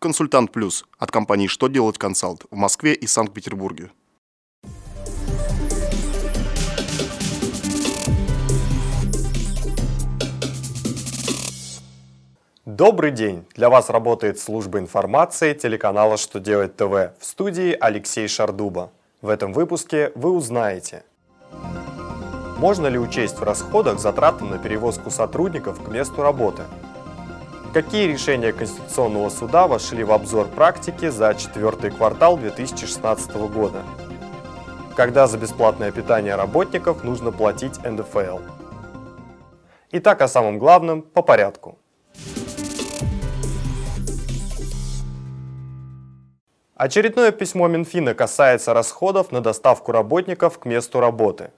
Консультант Плюс от компании «Что делать консалт» в Москве и Санкт-Петербурге. Добрый день! Для вас работает служба информации телеканала «Что делать ТВ» в студии Алексей Шардуба. В этом выпуске вы узнаете Можно ли учесть в расходах затраты на перевозку сотрудников к месту работы – Какие решения Конституционного суда вошли в обзор практики за четвертый квартал 2016 года? Когда за бесплатное питание работников нужно платить НДФЛ? Итак, о самом главном по порядку. Очередное письмо Минфина касается расходов на доставку работников к месту работы –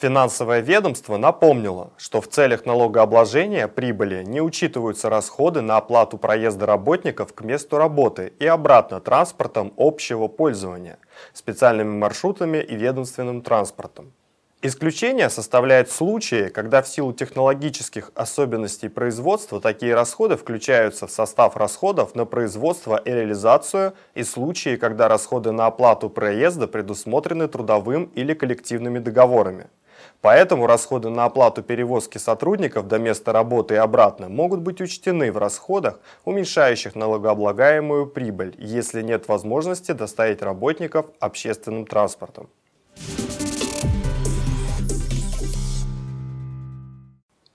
Финансовое ведомство напомнило, что в целях налогообложения прибыли не учитываются расходы на оплату проезда работников к месту работы и обратно транспортом общего пользования, специальными маршрутами и ведомственным транспортом. Исключение составляет случаи, когда в силу технологических особенностей производства такие расходы включаются в состав расходов на производство и реализацию и случаи, когда расходы на оплату проезда предусмотрены трудовым или коллективными договорами. Поэтому расходы на оплату перевозки сотрудников до места работы и обратно могут быть учтены в расходах, уменьшающих налогооблагаемую прибыль, если нет возможности доставить работников общественным транспортом.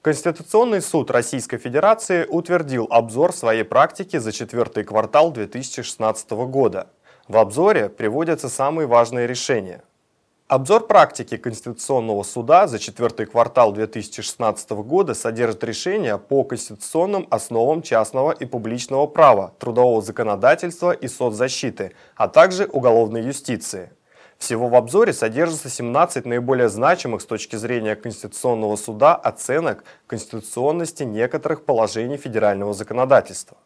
Конституционный суд Российской Федерации утвердил обзор своей практики за четвертый квартал 2016 года. В обзоре приводятся самые важные решения – Обзор практики Конституционного суда за четвертый квартал 2016 года содержит решения по конституционным основам частного и публичного права, трудового законодательства и соцзащиты, а также уголовной юстиции. Всего в обзоре содержится 17 наиболее значимых с точки зрения Конституционного суда оценок конституционности некоторых положений федерального законодательства.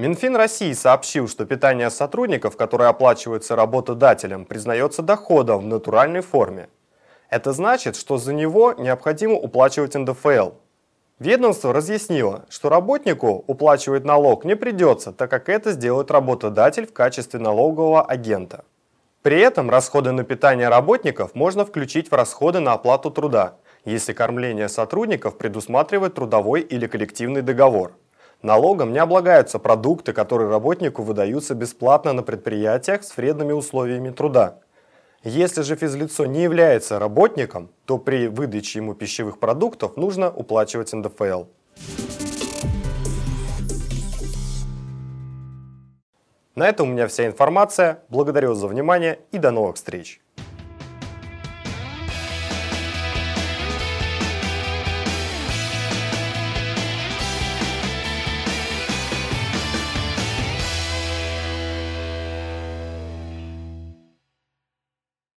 Минфин России сообщил, что питание сотрудников, которое оплачивается работодателем, признается доходом в натуральной форме. Это значит, что за него необходимо уплачивать НДФЛ. Ведомство разъяснило, что работнику уплачивать налог не придется, так как это сделает работодатель в качестве налогового агента. При этом расходы на питание работников можно включить в расходы на оплату труда, если кормление сотрудников предусматривает трудовой или коллективный договор. Налогом не облагаются продукты, которые работнику выдаются бесплатно на предприятиях с вредными условиями труда. Если же физлицо не является работником, то при выдаче ему пищевых продуктов нужно уплачивать НДФЛ. На этом у меня вся информация. Благодарю за внимание и до новых встреч!